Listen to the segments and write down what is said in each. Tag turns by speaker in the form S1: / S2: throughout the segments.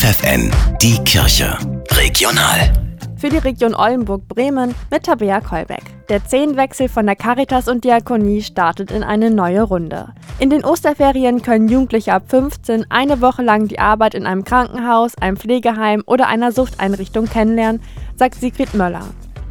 S1: FFN, die Kirche. Regional.
S2: Für die Region Oldenburg-Bremen mit Tabea Kolbeck. Der Zehnwechsel von der Caritas und Diakonie startet in eine neue Runde. In den Osterferien können Jugendliche ab 15 eine Woche lang die Arbeit in einem Krankenhaus, einem Pflegeheim oder einer Suchteinrichtung kennenlernen, sagt Sigrid Möller.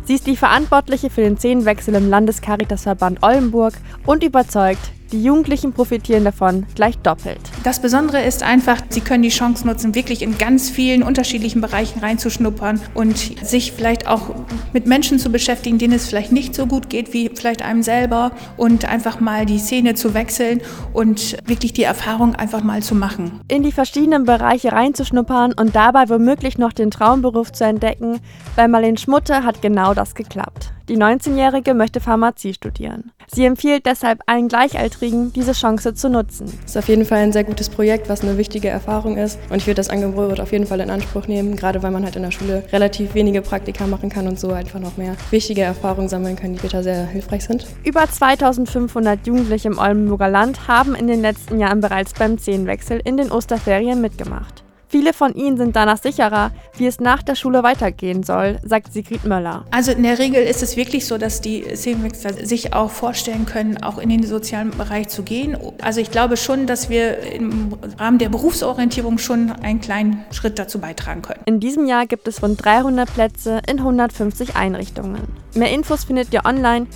S2: Sie ist die Verantwortliche für den Zehnwechsel im Landescaritasverband Oldenburg und überzeugt, die Jugendlichen profitieren davon gleich doppelt.
S3: Das Besondere ist einfach, sie können die Chance nutzen, wirklich in ganz vielen unterschiedlichen Bereichen reinzuschnuppern und sich vielleicht auch mit Menschen zu beschäftigen, denen es vielleicht nicht so gut geht wie vielleicht einem selber und einfach mal die Szene zu wechseln und wirklich die Erfahrung einfach mal zu machen.
S2: In die verschiedenen Bereiche reinzuschnuppern und dabei womöglich noch den Traumberuf zu entdecken, bei Marlene Schmutte hat genau das geklappt. Die 19-Jährige möchte Pharmazie studieren. Sie empfiehlt deshalb allen Gleichaltrigen, diese Chance zu nutzen.
S4: Es ist auf jeden Fall ein sehr gutes Projekt, was eine wichtige Erfahrung ist. Und ich würde das Angebot auf jeden Fall in Anspruch nehmen, gerade weil man halt in der Schule relativ wenige Praktika machen kann und so einfach noch mehr wichtige Erfahrungen sammeln kann, die später sehr hilfreich sind.
S2: Über 2500 Jugendliche im Oldenburger Land haben in den letzten Jahren bereits beim Zehnwechsel in den Osterferien mitgemacht. Viele von ihnen sind danach sicherer, wie es nach der Schule weitergehen soll, sagt Sigrid Möller.
S3: Also in der Regel ist es wirklich so, dass die Szenenwechsler sich auch vorstellen können, auch in den sozialen Bereich zu gehen. Also ich glaube schon, dass wir im Rahmen der Berufsorientierung schon einen kleinen Schritt dazu beitragen können.
S2: In diesem Jahr gibt es rund 300 Plätze in 150 Einrichtungen. Mehr Infos findet ihr online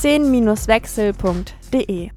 S2: 10-wechsel.de.